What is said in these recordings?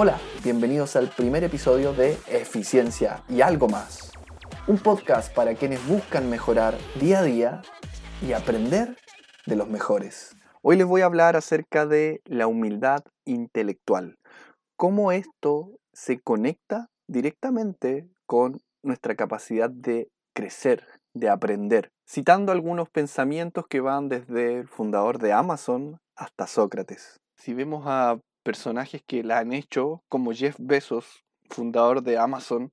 Hola, bienvenidos al primer episodio de Eficiencia y algo más. Un podcast para quienes buscan mejorar día a día y aprender de los mejores. Hoy les voy a hablar acerca de la humildad intelectual. Cómo esto se conecta directamente con nuestra capacidad de crecer, de aprender, citando algunos pensamientos que van desde el fundador de Amazon hasta Sócrates. Si vemos a personajes que la han hecho, como Jeff Bezos, fundador de Amazon,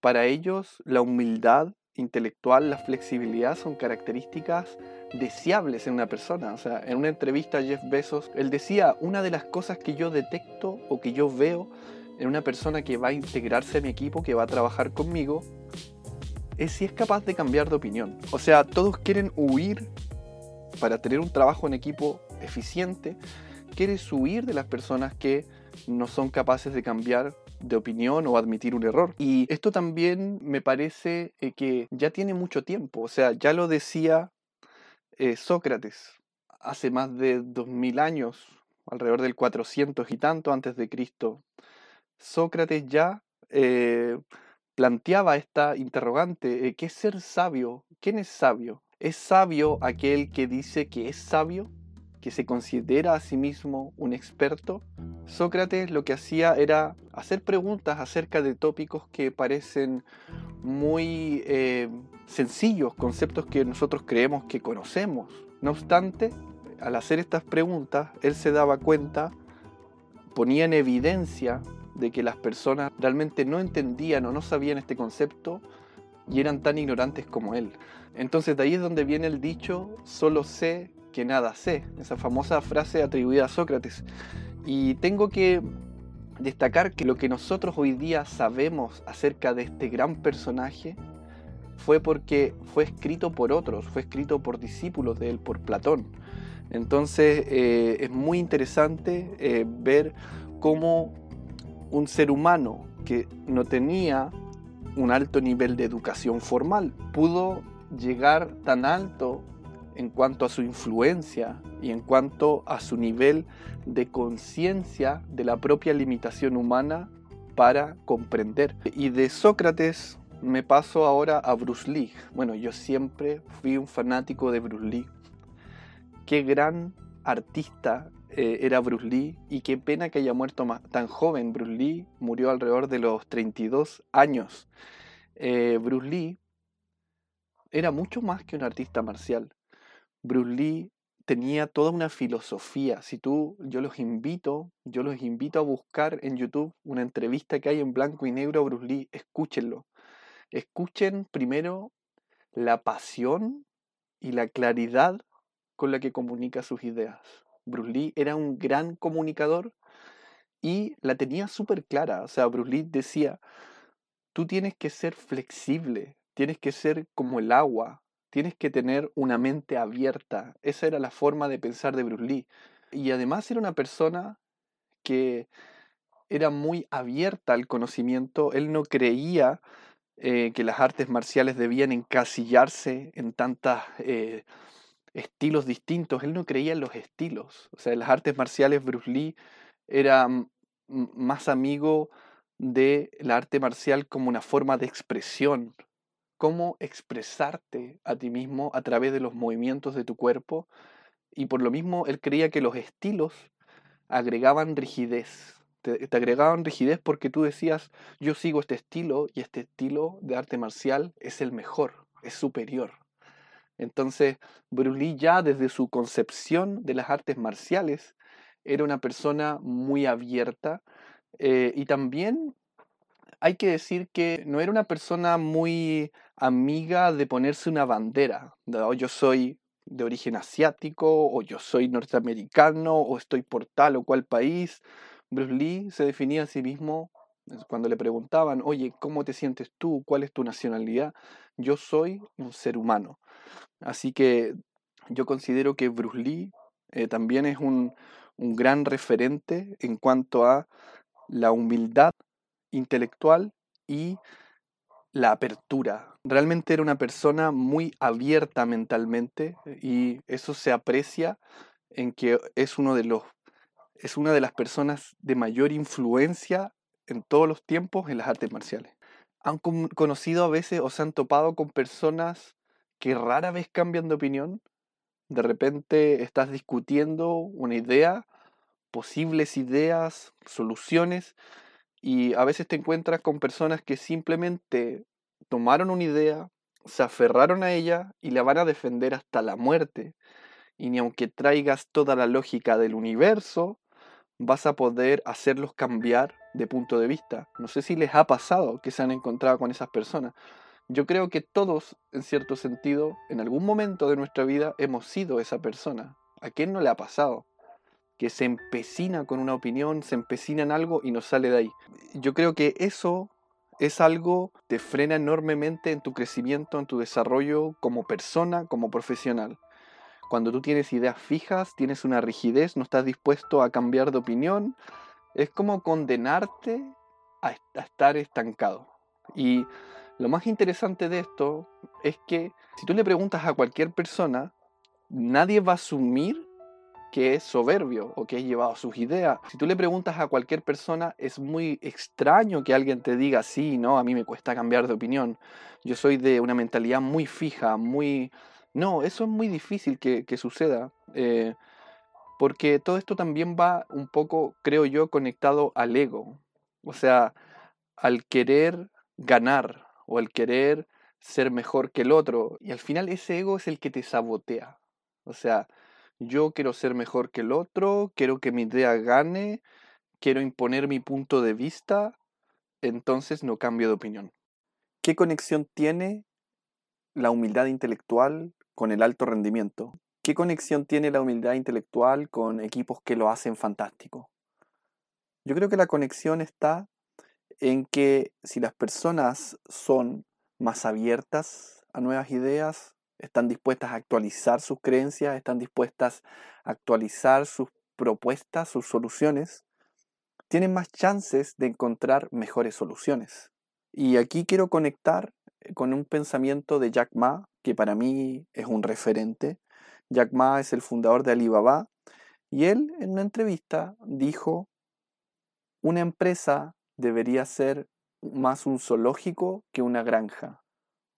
para ellos la humildad intelectual, la flexibilidad son características deseables en una persona. O sea, en una entrevista a Jeff Bezos, él decía, una de las cosas que yo detecto o que yo veo en una persona que va a integrarse a mi equipo, que va a trabajar conmigo, es si es capaz de cambiar de opinión. O sea, todos quieren huir para tener un trabajo en equipo eficiente, quieres huir de las personas que no son capaces de cambiar de opinión o admitir un error. Y esto también me parece eh, que ya tiene mucho tiempo, o sea, ya lo decía eh, Sócrates hace más de 2000 años, alrededor del 400 y tanto antes de Cristo. Sócrates ya eh, planteaba esta interrogante, ¿qué es ser sabio? ¿Quién es sabio? ¿Es sabio aquel que dice que es sabio? Que se considera a sí mismo un experto, Sócrates lo que hacía era hacer preguntas acerca de tópicos que parecen muy eh, sencillos, conceptos que nosotros creemos que conocemos. No obstante, al hacer estas preguntas, él se daba cuenta, ponía en evidencia de que las personas realmente no entendían o no sabían este concepto y eran tan ignorantes como él. Entonces de ahí es donde viene el dicho, solo sé que nada sé, esa famosa frase atribuida a Sócrates. Y tengo que destacar que lo que nosotros hoy día sabemos acerca de este gran personaje fue porque fue escrito por otros, fue escrito por discípulos de él, por Platón. Entonces eh, es muy interesante eh, ver cómo un ser humano que no tenía un alto nivel de educación formal pudo llegar tan alto en cuanto a su influencia y en cuanto a su nivel de conciencia de la propia limitación humana para comprender. Y de Sócrates me paso ahora a Bruce Lee. Bueno, yo siempre fui un fanático de Bruce Lee. Qué gran artista eh, era Bruce Lee y qué pena que haya muerto tan joven. Bruce Lee murió alrededor de los 32 años. Eh, Bruce Lee era mucho más que un artista marcial. Bruce Lee tenía toda una filosofía. Si tú, yo los invito, yo los invito a buscar en YouTube una entrevista que hay en blanco y negro a Bruce Lee, escúchenlo. Escuchen primero la pasión y la claridad con la que comunica sus ideas. Bruce Lee era un gran comunicador y la tenía súper clara. O sea, Bruce Lee decía, tú tienes que ser flexible, tienes que ser como el agua, Tienes que tener una mente abierta. Esa era la forma de pensar de Bruce Lee. Y además era una persona que era muy abierta al conocimiento. Él no creía eh, que las artes marciales debían encasillarse en tantos eh, estilos distintos. Él no creía en los estilos. O sea, en las artes marciales Bruce Lee era más amigo de la arte marcial como una forma de expresión, cómo expresarte a ti mismo a través de los movimientos de tu cuerpo y por lo mismo él creía que los estilos agregaban rigidez. Te, agregaban rigidez porque tú decías, yo sigo este estilo y este estilo de arte marcial es el mejor, es superior. Entonces, Bruce ya desde su concepción de las artes marciales era una persona muy abierta eh, y también hay que decir que no era una persona muy amiga de ponerse una bandera. Oh, yo soy de origen asiático, o yo soy norteamericano, o estoy por tal o cual país. Bruce Lee se definía a sí mismo cuando le preguntaban, oye, ¿cómo te sientes tú? ¿Cuál es tu nacionalidad? Yo soy un ser humano. Así que yo considero que Bruce Lee eh, también es un gran referente en cuanto a la humildad intelectual y la apertura. Realmente era una persona muy abierta mentalmente y eso se aprecia en que es uno de los es una de las personas de mayor influencia en todos los tiempos en las artes marciales. Han conocido a veces o se han topado con personas que rara vez cambian de opinión. De repente estás discutiendo una idea, posibles ideas, soluciones, y a veces te encuentras con personas que simplemente tomaron una idea, se aferraron a ella y la van a defender hasta la muerte. Y ni aunque traigas toda la lógica del universo, vas a poder hacerlos cambiar de punto de vista. No sé si les ha pasado que se han encontrado con esas personas. Yo creo que todos, en cierto sentido, en algún momento de nuestra vida hemos sido esa persona. ¿A quién no le ha pasado? Que se empecina con una opinión, se empecina en algo y no sale de ahí. Yo creo que eso es algo que te frena enormemente en tu crecimiento, en tu desarrollo como persona, como profesional. Cuando tú tienes ideas fijas, tienes una rigidez, no estás dispuesto a cambiar de opinión, es como condenarte a, estar estancado. Y lo más interesante de esto es que si tú le preguntas a cualquier persona, nadie va a asumir que es soberbio o que es llevado a sus ideas. Si tú le preguntas a cualquier persona, es muy extraño que alguien te diga, sí, no, a mí me cuesta cambiar de opinión. Yo soy de una mentalidad muy fija, muy no, eso es muy difícil que, suceda, eh, porque todo esto también va un poco, creo yo, conectado al ego, o sea, al querer ganar o al querer ser mejor que el otro, y al final ese ego es el que te sabotea, o sea, yo quiero ser mejor que el otro, quiero que mi idea gane, quiero imponer mi punto de vista, entonces no cambio de opinión. ¿Qué conexión tiene la humildad intelectual con el alto rendimiento. ¿Qué conexión tiene la humildad intelectual con equipos que lo hacen fantástico? Yo creo que la conexión está en que si las personas son más abiertas a nuevas ideas, están dispuestas a actualizar sus creencias, están dispuestas a actualizar sus propuestas, sus soluciones, tienen más chances de encontrar mejores soluciones. Y aquí quiero conectar con un pensamiento de Jack Ma, que para mí es un referente. Jack Ma es el fundador de Alibaba y él en una entrevista dijo, una empresa debería ser más un zoológico que una granja.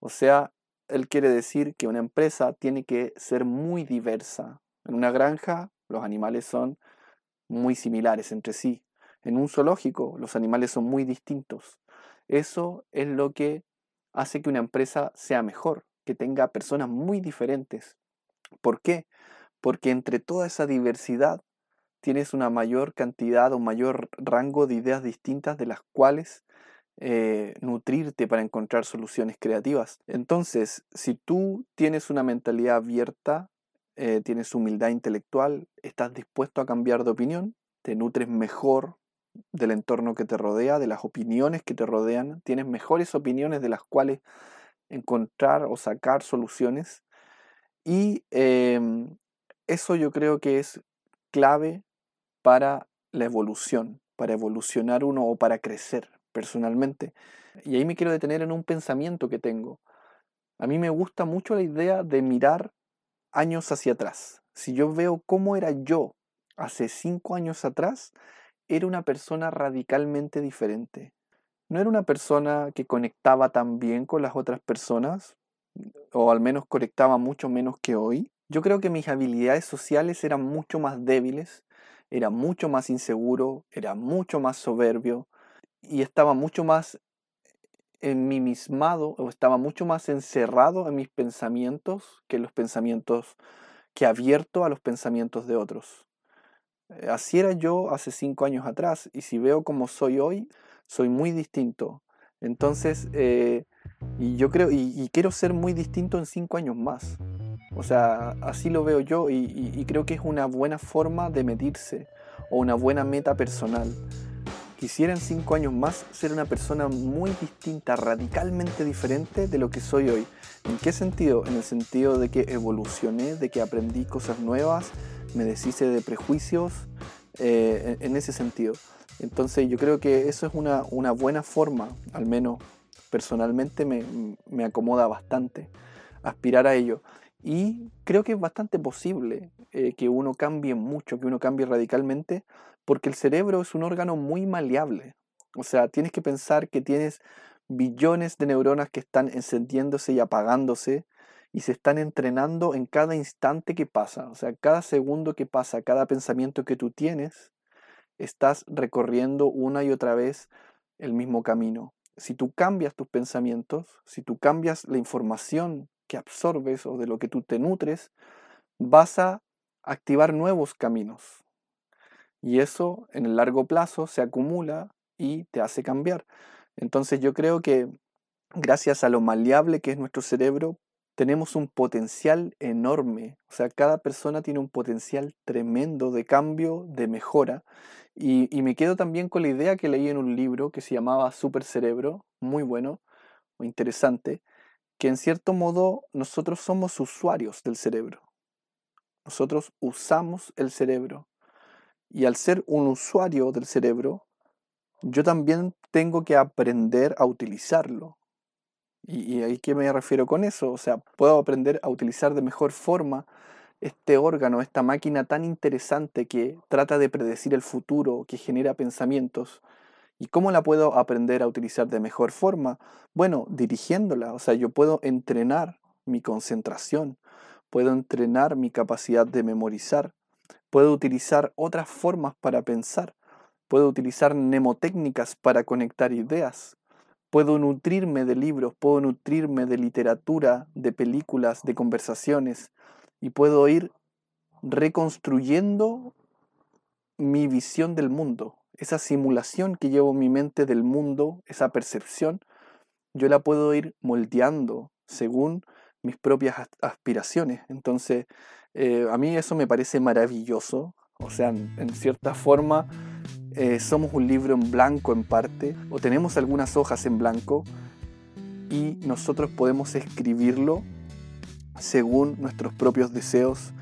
O sea, él quiere decir que una empresa tiene que ser muy diversa. En una granja los animales son muy similares entre sí. En un zoológico los animales son muy distintos. Eso es lo que hace que una empresa sea mejor, que tenga personas muy diferentes. ¿Por qué? Porque entre toda esa diversidad tienes una mayor cantidad o mayor rango de ideas distintas de las cuales eh, nutrirte para encontrar soluciones creativas. Entonces, si tú tienes una mentalidad abierta, eh, tienes humildad intelectual, estás dispuesto a cambiar de opinión, te nutres mejor del entorno que te rodea, de las opiniones que te rodean, tienes mejores opiniones de las cuales encontrar o sacar soluciones. Y em, eso yo creo que es clave para la evolución, para evolucionar uno o para crecer personalmente. Y ahí me quiero detener en un pensamiento que tengo. A mí me gusta mucho la idea de mirar años hacia atrás. Si yo veo cómo era yo hace cinco años atrás, era una persona radicalmente diferente. No era una persona que conectaba tan bien con las otras personas, o al menos conectaba mucho menos que hoy. Yo creo que mis habilidades sociales eran mucho más débiles, era mucho más inseguro, era mucho más soberbio y estaba mucho más enmimismado o estaba mucho más encerrado en mis pensamientos que los pensamientos que abierto a los pensamientos de otros. Eh, así era yo hace cinco años atrás y si veo como soy hoy, soy muy distinto. Entonces, eh, y yo creo, y, quiero ser muy distinto en cinco años más. O sea, así lo veo yo y, creo que es una buena forma de medirse o una buena meta personal. Quisiera cinco años más ser una persona muy distinta, radicalmente diferente de lo que soy hoy. ¿En qué sentido? En el sentido de que evolucioné, de que aprendí cosas nuevas, me deshice de prejuicios eh, en ese sentido. Entonces yo creo que eso es una, buena forma, al menos personalmente me, acomoda bastante, aspirar a ello. Y creo que es bastante posible eh, que uno cambie mucho, que uno cambie radicalmente, porque el cerebro es un órgano muy maleable. O sea, tienes que pensar que tienes billones de neuronas que están encendiéndose y apagándose y se están entrenando en cada instante que pasa. O sea, cada segundo que pasa, cada pensamiento que tú tienes, estás recorriendo una y otra vez el mismo camino. Si tú cambias tus pensamientos, si tú cambias la información que absorbes o de lo que tú te nutres, vas a activar nuevos caminos. Y eso en el largo plazo se acumula y te hace cambiar. Entonces yo creo que gracias a lo maleable que es nuestro cerebro, tenemos un potencial enorme. O sea, cada persona tiene un potencial tremendo de cambio, de mejora. Y, y, me quedo también con la idea que leí en un libro que se llamaba Super Cerebro, muy bueno, interesante, que en cierto modo nosotros somos usuarios del cerebro. Nosotros usamos el cerebro. Y al ser un usuario del cerebro, yo también tengo que aprender a utilizarlo. ¿Y, y a qué me refiero con eso? O sea, puedo aprender a utilizar de mejor forma este órgano, esta máquina tan interesante que trata de predecir el futuro, que genera pensamientos. ¿Y cómo la puedo aprender a utilizar de mejor forma? Bueno, dirigiéndola. O sea, yo puedo entrenar mi concentración, puedo entrenar mi capacidad de memorizar, puedo utilizar otras formas para pensar, puedo utilizar mnemotécnicas para conectar ideas, puedo nutrirme de libros, puedo nutrirme de literatura, de películas, de conversaciones, y puedo ir reconstruyendo mi visión del mundo, esa simulación que llevo en mi mente del mundo, esa percepción, yo la puedo ir moldeando según mis propias aspiraciones. Entonces, eh, a mí eso me parece maravilloso. O sea, en, cierta forma, eh, somos un libro en blanco en parte, o tenemos algunas hojas en blanco, y nosotros podemos escribirlo según nuestros propios deseos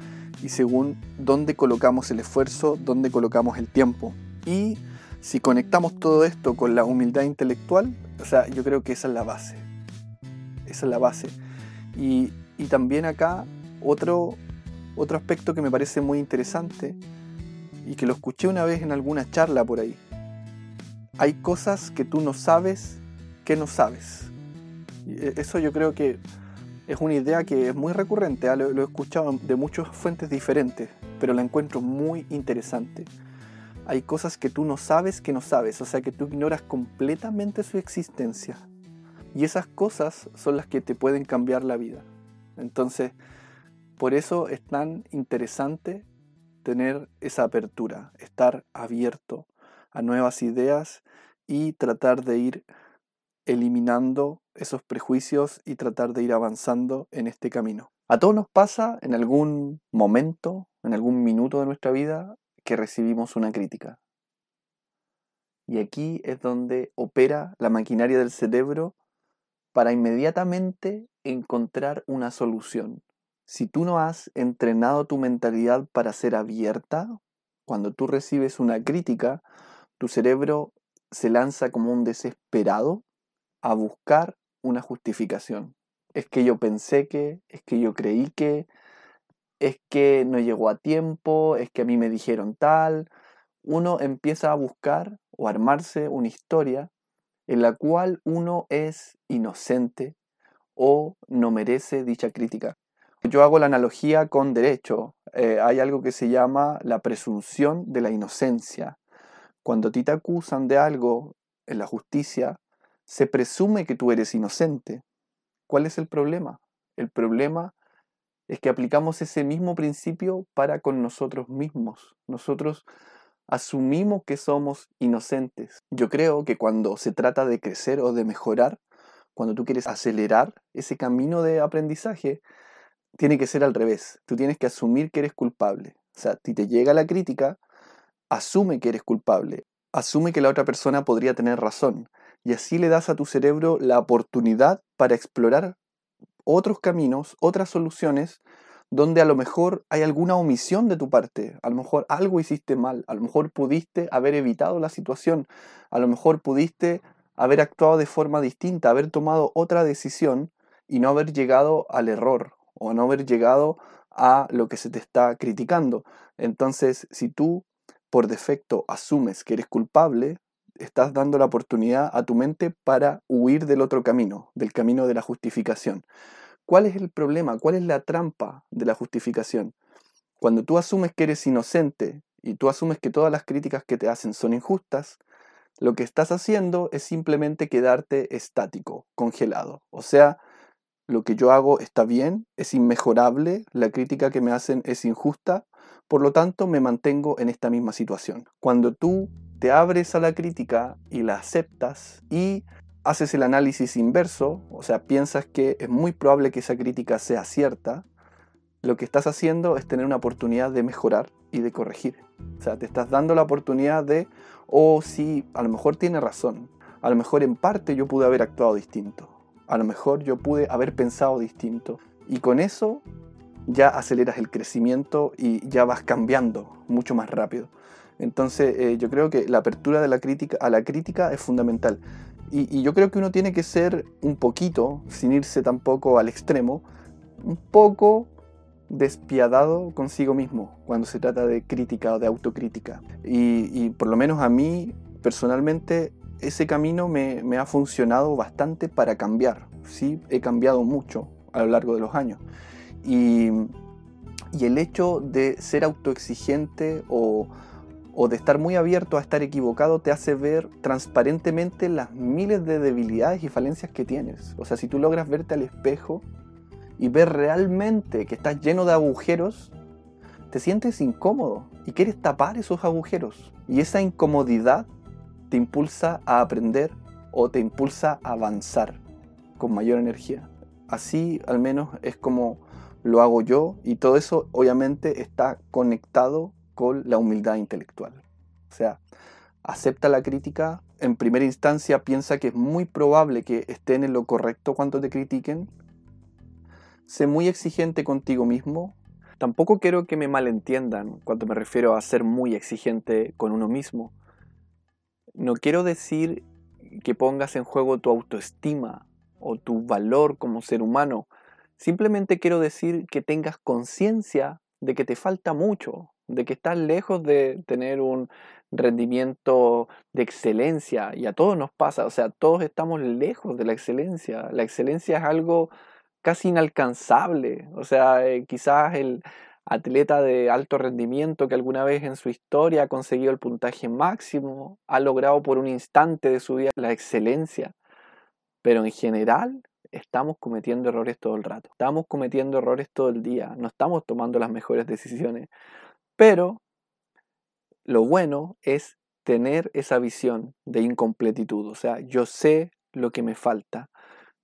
y según dónde colocamos el esfuerzo, dónde colocamos el tiempo. Y si conectamos todo esto con la humildad intelectual, o sea, yo creo que esa es la base. Esa es la base. Y, y también acá otro, otro aspecto que me parece muy interesante y que lo escuché una vez en alguna charla por ahí. Hay cosas que tú no sabes que no sabes. E, eso yo creo que es una idea que es muy recurrente, ¿ah? lo, he escuchado de muchas fuentes diferentes, pero la encuentro muy interesante. Hay cosas que tú no sabes que no sabes, o sea que tú ignoras completamente su existencia. Y esas cosas son las que te pueden cambiar la vida. Entonces, por eso es tan interesante tener esa apertura, estar abierto a nuevas ideas y tratar de ir eliminando esos prejuicios y tratar de ir avanzando en este camino. A todos nos pasa en algún momento, en algún minuto de nuestra vida, que recibimos una crítica. Y aquí es donde opera la maquinaria del cerebro para inmediatamente encontrar una solución. Si tú no has entrenado tu mentalidad para ser abierta, cuando tú recibes una crítica, tu cerebro se lanza como un desesperado a buscar una justificación. Es que yo pensé que, es que yo creí que, es que no llegó a tiempo, es que a mí me dijeron tal. Uno empieza a buscar o armarse una historia en la cual uno es inocente o no merece dicha crítica. Yo hago la analogía con derecho. Eh, hay algo que se llama la presunción de la inocencia. Cuando a ti te acusan de algo en la justicia, se presume que tú eres inocente. ¿Cuál es el problema? El problema es que aplicamos ese mismo principio para con nosotros mismos. Nosotros asumimos que somos inocentes. Yo creo que cuando se trata de crecer o de mejorar, cuando tú quieres acelerar ese camino de aprendizaje, tiene que ser al revés. Tú tienes que asumir que eres culpable. O sea, si te llega la crítica, asume que eres culpable. Asume que la otra persona podría tener razón y así le das a tu cerebro la oportunidad para explorar otros caminos, otras soluciones, donde a lo mejor hay alguna omisión de tu parte, a lo mejor algo hiciste mal, a lo mejor pudiste haber evitado la situación, a lo mejor pudiste haber actuado de forma distinta, haber tomado otra decisión y no haber llegado al error o no haber llegado a lo que se te está criticando. Entonces, si tú por defecto asumes que eres culpable, estás dando la oportunidad a tu mente para huir del otro camino, del camino de la justificación. ¿Cuál es el problema? ¿Cuál es la trampa de la justificación? Cuando tú asumes que eres inocente y tú asumes que todas las críticas que te hacen son injustas, lo que estás haciendo es simplemente quedarte estático, congelado. O sea, lo que yo hago está bien, es inmejorable, la crítica que me hacen es injusta, por lo tanto me mantengo en esta misma situación. Cuando tú te abres a la crítica y la aceptas y haces el análisis inverso, o sea, piensas que es muy probable que esa crítica sea cierta, lo que estás haciendo es tener una oportunidad de mejorar y de corregir. O sea, te estás dando la oportunidad de, oh sí, a lo mejor tiene razón, a lo mejor en parte yo pude haber actuado distinto, a lo mejor yo pude haber pensado distinto. Y con eso ya aceleras el crecimiento y ya vas cambiando mucho más rápido. Entonces eh, yo creo que la apertura de la crítica, a la crítica es fundamental. Y, yo creo que uno tiene que ser un poquito, sin irse tampoco al extremo, un poco despiadado consigo mismo cuando se trata de crítica o de autocrítica. Y, por lo menos a mí, personalmente, ese camino me, ha funcionado bastante para cambiar. Sí, he cambiado mucho a lo largo de los años. Y, y el hecho de ser autoexigente o, o de estar muy abierto a estar equivocado te hace ver transparentemente las miles de debilidades y falencias que tienes. O sea, si tú logras verte al espejo y ver realmente que estás lleno de agujeros, te sientes incómodo y quieres tapar esos agujeros. Y esa incomodidad te impulsa a aprender o te impulsa a avanzar con mayor energía. Así al menos es como lo hago yo y todo eso obviamente está conectado con la humildad intelectual. O sea, acepta la crítica, en primera instancia piensa que es muy probable que estén en lo correcto cuando te critiquen. Sé muy exigente contigo mismo. Tampoco quiero que me malentiendan cuando me refiero a ser muy exigente con uno mismo. No quiero decir que pongas en juego tu autoestima o tu valor como ser humano. Simplemente quiero decir que tengas conciencia de que te falta mucho, de que estás lejos de tener un rendimiento de excelencia y a todos nos pasa, o sea, todos estamos lejos de la excelencia. La excelencia es algo casi inalcanzable, o sea, eh, quizás el atleta de alto rendimiento que alguna vez en su historia ha conseguido el puntaje máximo, ha logrado por un instante de su vida la excelencia, pero en general estamos cometiendo errores todo el rato, estamos cometiendo errores todo el día, no estamos tomando las mejores decisiones. Pero lo bueno es tener esa visión de incompletitud. O sea, yo sé lo que me falta.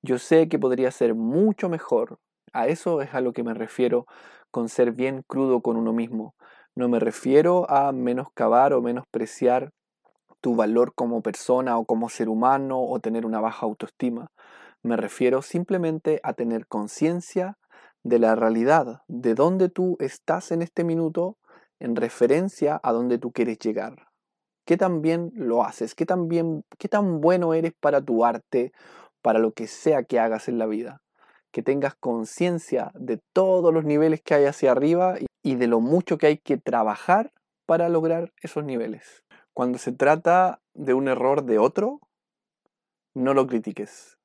Yo sé que podría ser mucho mejor. A eso es a lo que me refiero con ser bien crudo con uno mismo. No me refiero a menoscabar o menospreciar tu valor como persona o como ser humano o tener una baja autoestima. Me refiero simplemente a tener conciencia de la realidad, de dónde tú estás en este minuto en referencia a dónde tú quieres llegar. ¿Qué tan bien lo haces? ¿Qué tan, bien, ¿Qué tan bueno eres para tu arte, para lo que sea que hagas en la vida? Que tengas conciencia de todos los niveles que hay hacia arriba y de lo mucho que hay que trabajar para lograr esos niveles. Cuando se trata de un error de otro, no lo critiques.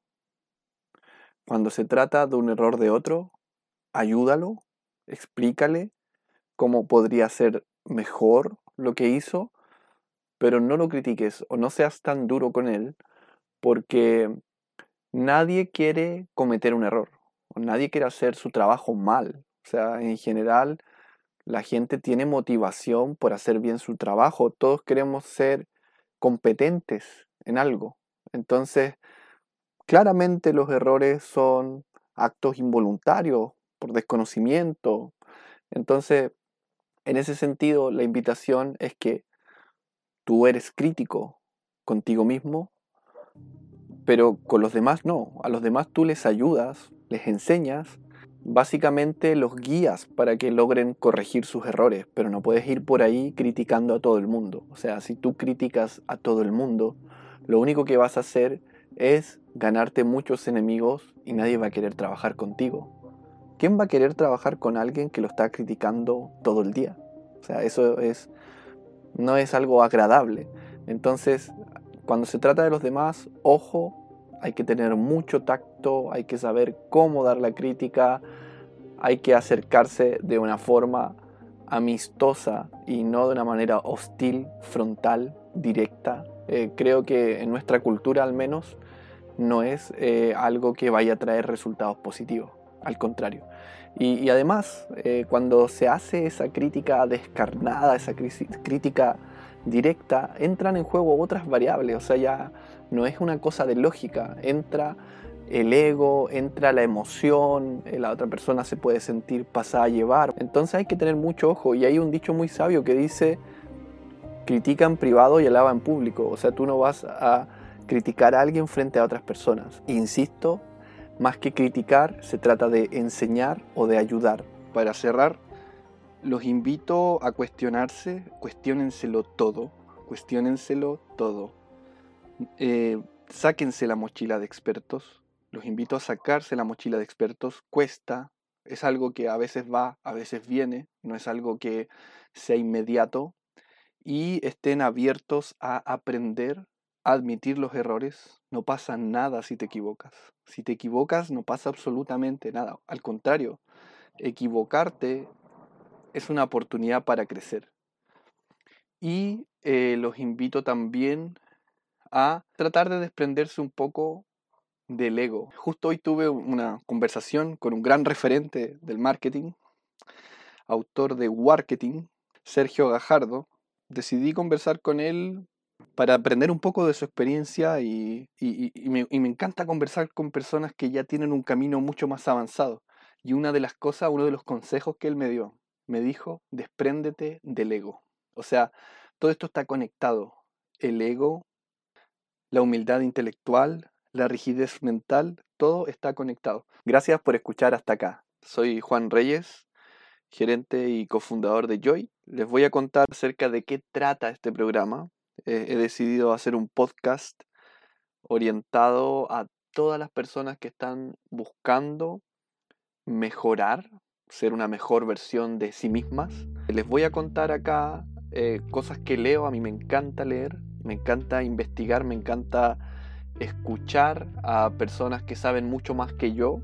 Cuando se trata de un error de otro, ayúdalo, explícale cómo podría ser mejor lo que hizo, pero no lo critiques o no seas tan duro con él, porque nadie quiere cometer un error, nadie quiere hacer su trabajo mal. O sea, en general, la gente tiene motivación por hacer bien su trabajo, todos queremos ser competentes en algo. Entonces, claramente los errores son actos involuntarios, por desconocimiento. Entonces, en ese sentido, la invitación es que tú eres crítico contigo mismo, pero con los demás no. A los demás tú les ayudas, les enseñas, básicamente los guías para que logren corregir sus errores, pero no puedes ir por ahí criticando a todo el mundo. O sea, si tú criticas a todo el mundo, lo único que vas a hacer es ganarte muchos enemigos y nadie va a querer trabajar contigo ¿quién va a querer trabajar con alguien que lo está criticando todo el día? O sea, eso es, no es algo agradable. Entonces, cuando se trata de los demás, ojo, hay que tener mucho tacto, hay que saber cómo dar la crítica, hay que acercarse de una forma amistosa y no de una manera hostil, frontal, directa. Eh, creo que en nuestra cultura al menos no es eh, algo que vaya a traer resultados positivos, al contrario. Y, además, eh, cuando se hace esa crítica descarnada, esa crítica directa, entran en juego otras variables, o sea, ya no es una cosa de lógica, entra el ego, entra la emoción, la otra persona se puede sentir pasada a llevar. Entonces hay que tener mucho ojo y hay un dicho muy sabio que dice, critica en privado y alaba en público, o sea, tú no vas a criticar a alguien frente a otras personas. Insisto, más que criticar, se trata de enseñar o de ayudar. Para cerrar, los invito a cuestionarse, cuestionenselo todo, cuestionenselo todo. Eh, sáquense la mochila de expertos, los invito a sacarse la mochila de expertos, cuesta, es algo que a veces va, a veces viene, no es algo que sea inmediato, y estén abiertos a aprender admitir los errores, no pasa nada si te equivocas. Si te equivocas no pasa absolutamente nada. Al contrario, equivocarte es una oportunidad para crecer. Y eh, los invito también a tratar de desprenderse un poco del ego. Justo hoy tuve una conversación con un gran referente del marketing, autor de Marketing, Sergio Gajardo. Decidí conversar con él para aprender un poco de su experiencia y, me, encanta conversar con personas que ya tienen un camino mucho más avanzado. Y una de las cosas, uno de los consejos que él me dio, me dijo, despréndete del ego. O sea, todo esto está conectado. El ego, la humildad intelectual, la rigidez mental, todo está conectado. Gracias por escuchar hasta acá. Soy Juan Reyes, gerente y cofundador de Joy. Les voy a contar acerca de qué trata este programa he decidido hacer un podcast orientado a todas las personas que están buscando mejorar, ser una mejor versión de sí mismas. Les voy a contar acá eh, cosas que leo, a mí me encanta leer, me encanta investigar, me encanta escuchar a personas que saben mucho más que yo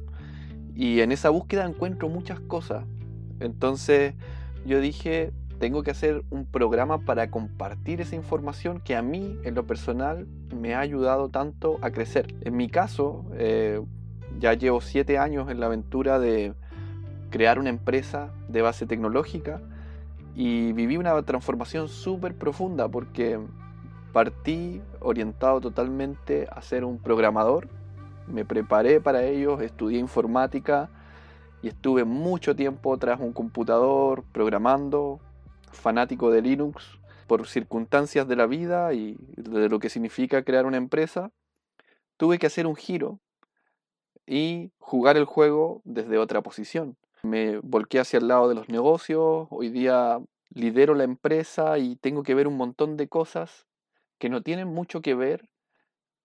y en esa búsqueda encuentro muchas cosas. Entonces yo dije, tengo que hacer un programa para compartir esa información que a mí, en lo personal, me ha ayudado tanto a crecer. En mi caso, eh, ya llevo siete años en la aventura de crear una empresa de base tecnológica y viví una transformación súper profunda porque partí orientado totalmente a ser un programador, me preparé para ello, estudié informática y estuve mucho tiempo tras un computador programando, fanático de Linux por circunstancias de la vida y de lo que significa crear una empresa, tuve que hacer un giro y jugar el juego desde otra posición. Me volqué hacia el lado de los negocios, hoy día lidero la empresa y tengo que ver un montón de cosas que no tienen mucho que ver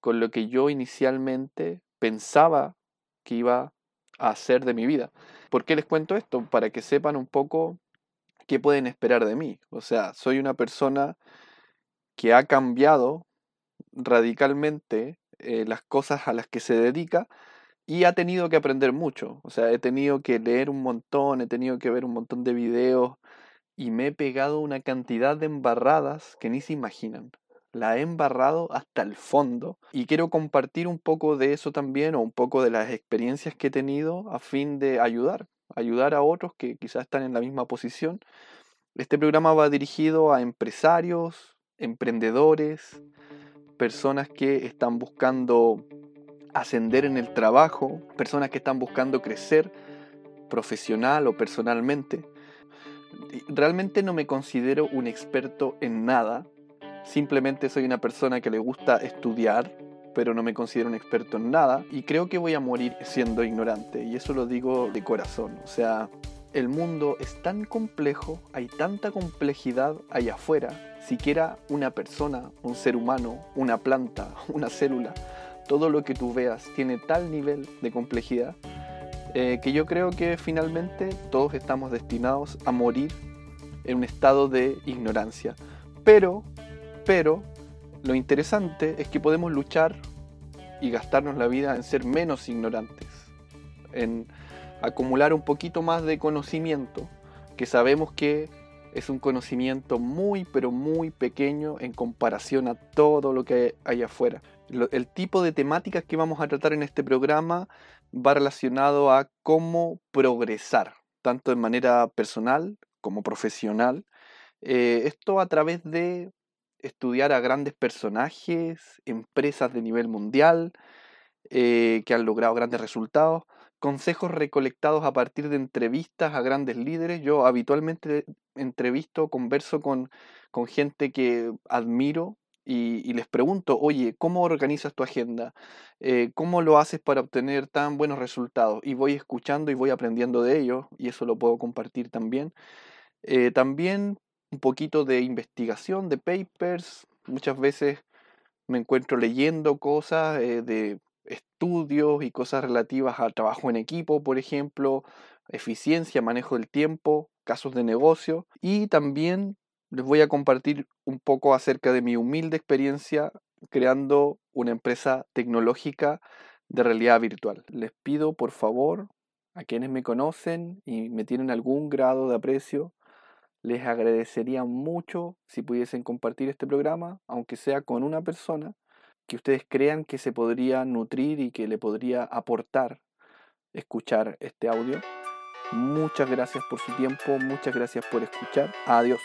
con lo que yo inicialmente pensaba que iba a hacer de mi vida. ¿Por qué les cuento esto? Para que sepan un poco ¿qué pueden esperar de mí? O sea, soy una persona que ha cambiado radicalmente eh, las cosas a las que se dedica y ha tenido que aprender mucho. O sea, he tenido que leer un montón, he tenido que ver un montón de videos y me he pegado una cantidad de embarradas que ni se imaginan. La he embarrado hasta el fondo y quiero compartir un poco de eso también o un poco de las experiencias que he tenido a fin de ayudar ayudar a otros que quizás están en la misma posición. Este programa va dirigido a empresarios, emprendedores, personas que están buscando ascender en el trabajo, personas que están buscando crecer profesional o personalmente. Realmente no me considero un experto en nada, simplemente soy una persona que le gusta estudiar, pero no me considero un experto en nada y creo que voy a morir siendo ignorante y eso lo digo de corazón. O sea, el mundo es tan complejo, hay tanta complejidad allá afuera, siquiera una persona, un ser humano, una planta, una célula, todo lo que tú veas tiene tal nivel de complejidad eh, que yo creo que finalmente todos estamos destinados a morir en un estado de ignorancia. Pero, pero, lo interesante es que podemos luchar y gastarnos la vida en ser menos ignorantes, en acumular un poquito más de conocimiento, que sabemos que es un conocimiento muy, pero muy pequeño en comparación a todo lo que hay afuera. El tipo de temáticas que vamos a tratar en este programa va relacionado a cómo progresar, tanto de manera personal como profesional. Eh, esto a través de estudiar a grandes personajes, empresas de nivel mundial, eh, que han logrado grandes resultados, consejos recolectados a partir de entrevistas a grandes líderes. Yo habitualmente entrevisto, converso con, con gente que admiro y, les pregunto, oye, ¿cómo organizas tu agenda? Eh, ¿Cómo lo haces para obtener tan buenos resultados? Y voy escuchando y voy aprendiendo de ellos y eso lo puedo compartir también. Eh, también un poquito de investigación, de papers. Muchas veces me encuentro leyendo cosas eh, de estudios y cosas relativas al trabajo en equipo, por ejemplo, eficiencia, manejo del tiempo, casos de negocio y también les voy a compartir un poco acerca de mi humilde experiencia creando una empresa tecnológica de realidad virtual. Les pido por favor a quienes me conocen y me tienen algún grado de aprecio, les agradecería mucho si pudiesen compartir este programa, aunque sea con una persona que ustedes crean que se podría nutrir y que le podría aportar escuchar este audio. Muchas gracias por su tiempo, muchas gracias por escuchar. Adiós.